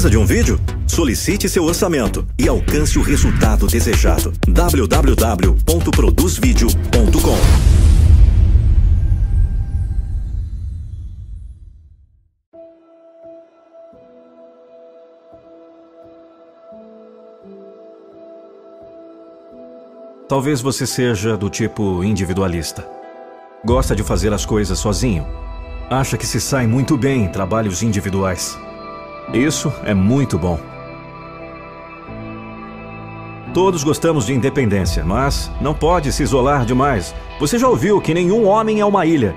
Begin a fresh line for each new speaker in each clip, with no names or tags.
Precisa de um vídeo? Solicite seu orçamento e alcance o resultado desejado. www.produzvideo.com Talvez você seja do tipo individualista. Gosta de fazer as coisas sozinho. Acha que se sai muito bem em trabalhos individuais. Isso é muito bom. Todos gostamos de independência, mas não pode se isolar demais. Você já ouviu que nenhum homem é uma ilha.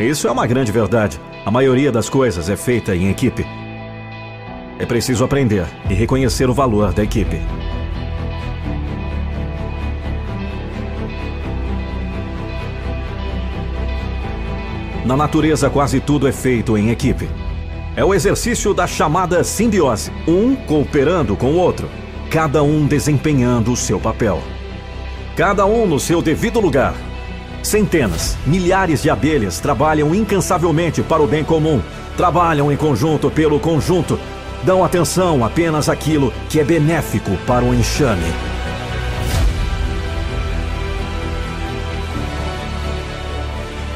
Isso é uma grande verdade. A maioria das coisas é feita em equipe. É preciso aprender e reconhecer o valor da equipe. Na natureza, quase tudo é feito em equipe. É o exercício da chamada simbiose, um cooperando com o outro, cada um desempenhando o seu papel. Cada um no seu devido lugar. Centenas, milhares de abelhas trabalham incansavelmente para o bem comum, trabalham em conjunto pelo conjunto, dão atenção apenas àquilo que é benéfico para o enxame.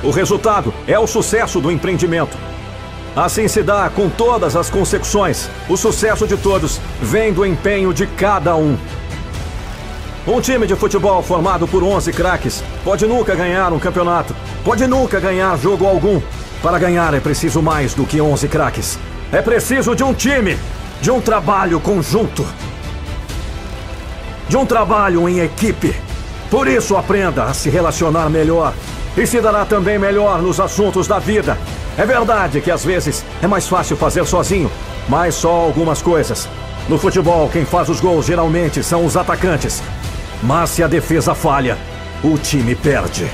O resultado é o sucesso do empreendimento. Assim se dá com todas as consecuções. O sucesso de todos vem do empenho de cada um. Um time de futebol formado por 11 craques pode nunca ganhar um campeonato, pode nunca ganhar jogo algum. Para ganhar é preciso mais do que 11 craques. É preciso de um time, de um trabalho conjunto, de um trabalho em equipe. Por isso aprenda a se relacionar melhor e se dará também melhor nos assuntos da vida. É verdade que às vezes é mais fácil fazer sozinho, mas só algumas coisas. No futebol, quem faz os gols geralmente são os atacantes. Mas se a defesa falha, o time perde.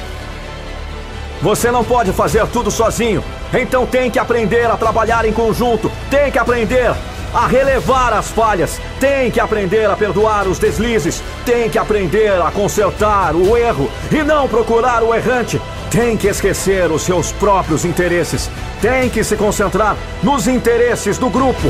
Você não pode fazer tudo sozinho, então tem que aprender a trabalhar em conjunto, tem que aprender a relevar as falhas, tem que aprender a perdoar os deslizes, tem que aprender a consertar o erro e não procurar o errante. Tem que esquecer os seus próprios interesses. Tem que se concentrar nos interesses do grupo.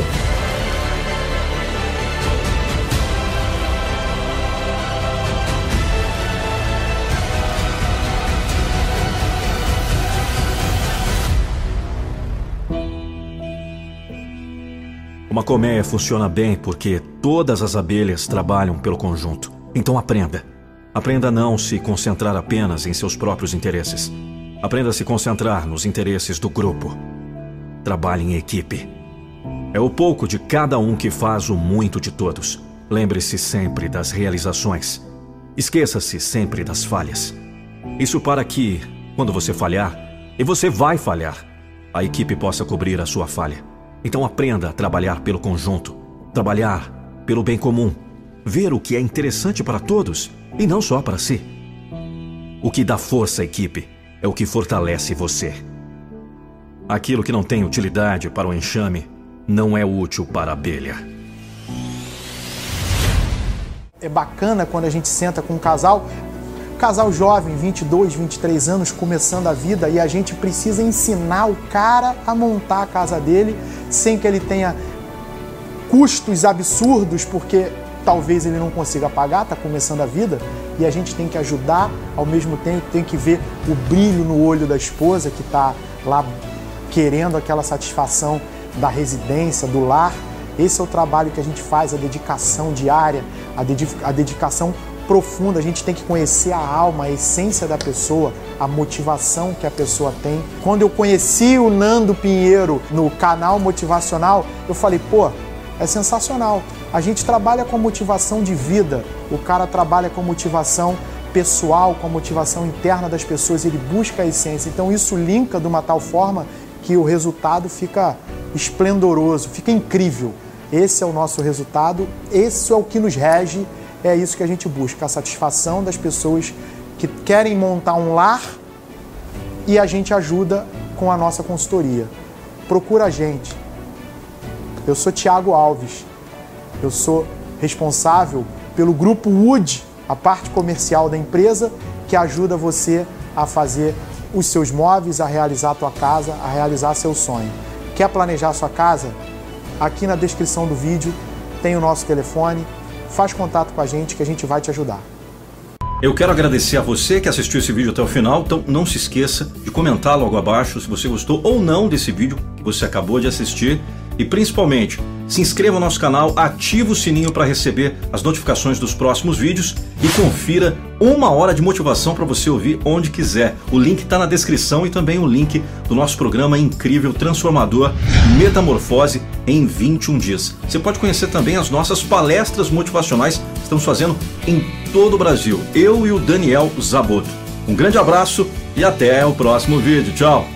Uma colmeia funciona bem porque todas as abelhas trabalham pelo conjunto. Então aprenda. Aprenda a não se concentrar apenas em seus próprios interesses. Aprenda a se concentrar nos interesses do grupo. Trabalhe em equipe. É o pouco de cada um que faz o muito de todos. Lembre-se sempre das realizações. Esqueça-se sempre das falhas. Isso para que, quando você falhar, e você vai falhar, a equipe possa cobrir a sua falha. Então aprenda a trabalhar pelo conjunto, trabalhar pelo bem comum, ver o que é interessante para todos e não só para si. O que dá força à equipe é o que fortalece você. Aquilo que não tem utilidade para o enxame não é útil para a abelha.
É bacana quando a gente senta com um casal, casal jovem, 22, 23 anos, começando a vida, e a gente precisa ensinar o cara a montar a casa dele sem que ele tenha custos absurdos, porque talvez ele não consiga pagar, está começando a vida, e a gente tem que ajudar, ao mesmo tempo tem que ver o brilho no olho da esposa que está lá querendo aquela satisfação da residência, do lar. Esse é o trabalho que a gente faz, a dedicação diária, a, a dedicação profunda. A gente tem que conhecer a alma, a essência da pessoa, a motivação que a pessoa tem. Quando eu conheci o Nando Pinheiro no canal motivacional, eu falei, pô, é sensacional. A gente trabalha com motivação de vida, o cara trabalha com motivação pessoal, com a motivação interna das pessoas, ele busca a essência. Então isso linka de uma tal forma que o resultado fica esplendoroso, fica incrível. Esse é o nosso resultado, esse é o que nos rege, é isso que a gente busca, a satisfação das pessoas que querem montar um lar e a gente ajuda com a nossa consultoria. Procura a gente. Eu sou Tiago Alves. Eu sou responsável pelo grupo Wood, a parte comercial da empresa, que ajuda você a fazer os seus móveis, a realizar a tua casa, a realizar seu sonho. Quer planejar sua casa? aqui na descrição do vídeo tem o nosso telefone. Faz contato com a gente que a gente vai te ajudar.
Eu quero agradecer a você que assistiu esse vídeo até o final, então não se esqueça de comentar logo abaixo se você gostou ou não desse vídeo que você acabou de assistir e principalmente se inscreva no nosso canal, ative o sininho para receber as notificações dos próximos vídeos e confira uma hora de motivação para você ouvir onde quiser. O link está na descrição e também o link do nosso programa incrível, transformador, Metamorfose em 21 dias. Você pode conhecer também as nossas palestras motivacionais que estamos fazendo em todo o Brasil. Eu e o Daniel Zaboto. Um grande abraço e até o próximo vídeo. Tchau!